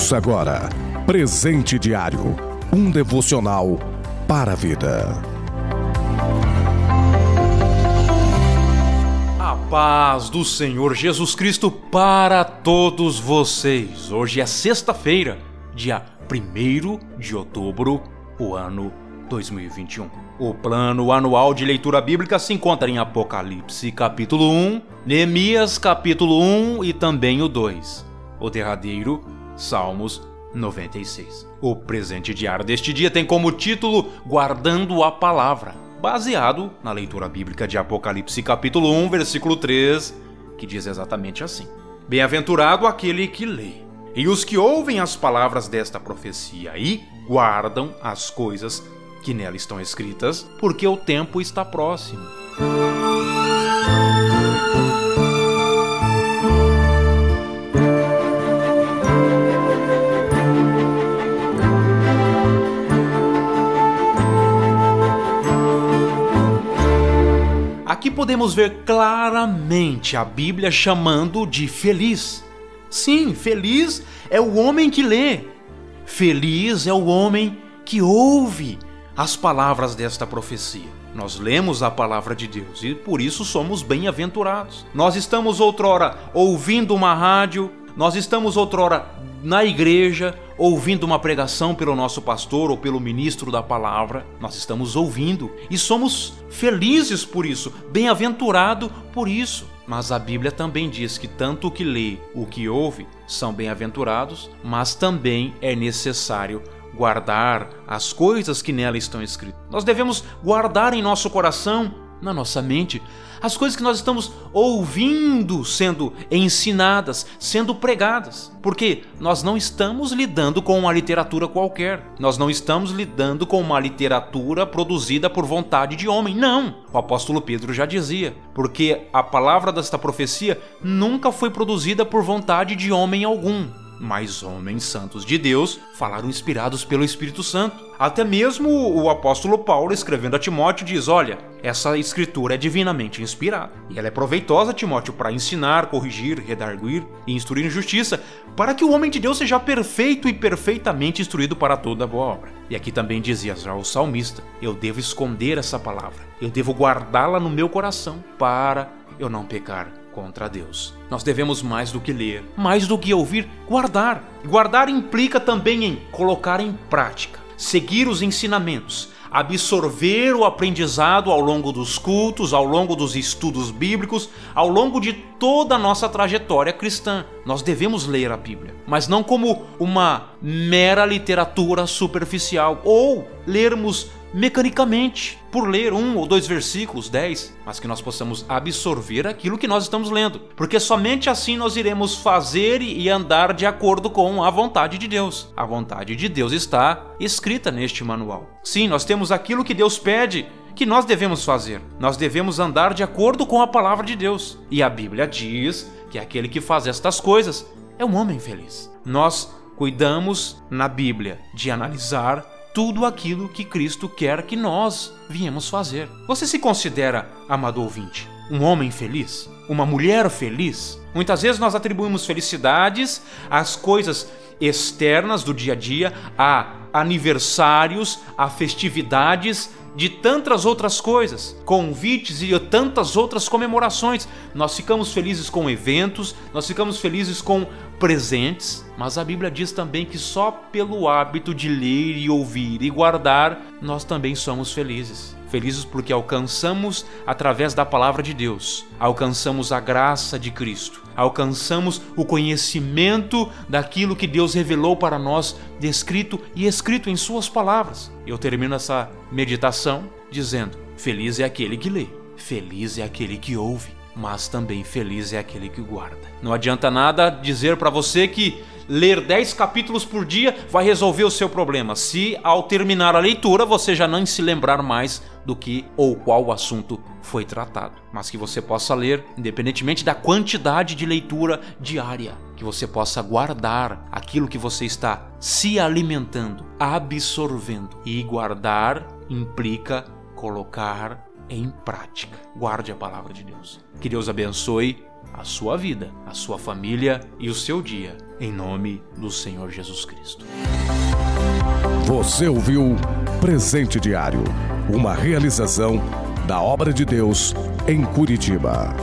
Ouça agora Presente Diário um devocional para a vida. A paz do Senhor Jesus Cristo para todos vocês. Hoje é sexta-feira, dia 1 de outubro, o ano 2021. O plano anual de leitura bíblica se encontra em Apocalipse capítulo 1, Neemias capítulo 1 e também o 2. O derradeiro, Salmos 96. O presente diário deste dia tem como título Guardando a Palavra, baseado na leitura bíblica de Apocalipse capítulo 1, versículo 3, que diz exatamente assim: Bem-aventurado aquele que lê, e os que ouvem as palavras desta profecia e guardam as coisas que nela estão escritas, porque o tempo está próximo. Aqui podemos ver claramente a Bíblia chamando de feliz. Sim, feliz é o homem que lê. Feliz é o homem que ouve as palavras desta profecia. Nós lemos a palavra de Deus e por isso somos bem-aventurados. Nós estamos outrora ouvindo uma rádio, nós estamos outrora na igreja, ouvindo uma pregação pelo nosso pastor ou pelo ministro da palavra, nós estamos ouvindo e somos felizes por isso, bem-aventurado por isso. Mas a Bíblia também diz que tanto o que lê, o que ouve, são bem-aventurados, mas também é necessário guardar as coisas que nela estão escritas. Nós devemos guardar em nosso coração, na nossa mente, as coisas que nós estamos ouvindo sendo ensinadas, sendo pregadas. Porque nós não estamos lidando com uma literatura qualquer. Nós não estamos lidando com uma literatura produzida por vontade de homem. Não! O apóstolo Pedro já dizia. Porque a palavra desta profecia nunca foi produzida por vontade de homem algum mas homens santos de Deus falaram inspirados pelo Espírito Santo. Até mesmo o apóstolo Paulo, escrevendo a Timóteo, diz: Olha, essa escritura é divinamente inspirada e ela é proveitosa, Timóteo, para ensinar, corrigir, redarguir e instruir em justiça, para que o homem de Deus seja perfeito e perfeitamente instruído para toda boa obra. E aqui também dizia já o salmista: Eu devo esconder essa palavra, eu devo guardá-la no meu coração para eu não pecar contra Deus. Nós devemos mais do que ler, mais do que ouvir, guardar. Guardar implica também em colocar em prática, seguir os ensinamentos, absorver o aprendizado ao longo dos cultos, ao longo dos estudos bíblicos, ao longo de toda a nossa trajetória cristã. Nós devemos ler a Bíblia, mas não como uma mera literatura superficial ou lermos mecanicamente, por ler um ou dois versículos, dez, mas que nós possamos absorver aquilo que nós estamos lendo, porque somente assim nós iremos fazer e andar de acordo com a vontade de Deus. A vontade de Deus está escrita neste manual. Sim, nós temos aquilo que Deus pede que nós devemos fazer. Nós devemos andar de acordo com a palavra de Deus. E a Bíblia diz que aquele que faz estas coisas é um homem feliz. Nós cuidamos na Bíblia de analisar tudo aquilo que Cristo quer que nós viemos fazer. Você se considera, amado ouvinte, um homem feliz? Uma mulher feliz? Muitas vezes nós atribuímos felicidades às coisas externas do dia a dia, a aniversários, a festividades de tantas outras coisas, convites e tantas outras comemorações. Nós ficamos felizes com eventos, nós ficamos felizes com presentes, mas a Bíblia diz também que só pelo hábito de ler e ouvir e guardar, nós também somos felizes. Felizes porque alcançamos, através da palavra de Deus, alcançamos a graça de Cristo, alcançamos o conhecimento daquilo que Deus revelou para nós, descrito e escrito em Suas palavras. Eu termino essa meditação dizendo: Feliz é aquele que lê, feliz é aquele que ouve, mas também feliz é aquele que guarda. Não adianta nada dizer para você que ler 10 capítulos por dia vai resolver o seu problema, se ao terminar a leitura você já não se lembrar mais do que ou qual assunto foi tratado. Mas que você possa ler, independentemente da quantidade de leitura diária, que você possa guardar aquilo que você está se alimentando, absorvendo. E guardar implica colocar em prática. Guarde a palavra de Deus. Que Deus abençoe a sua vida, a sua família e o seu dia, em nome do Senhor Jesus Cristo. Você ouviu Presente Diário, uma realização da obra de Deus em Curitiba.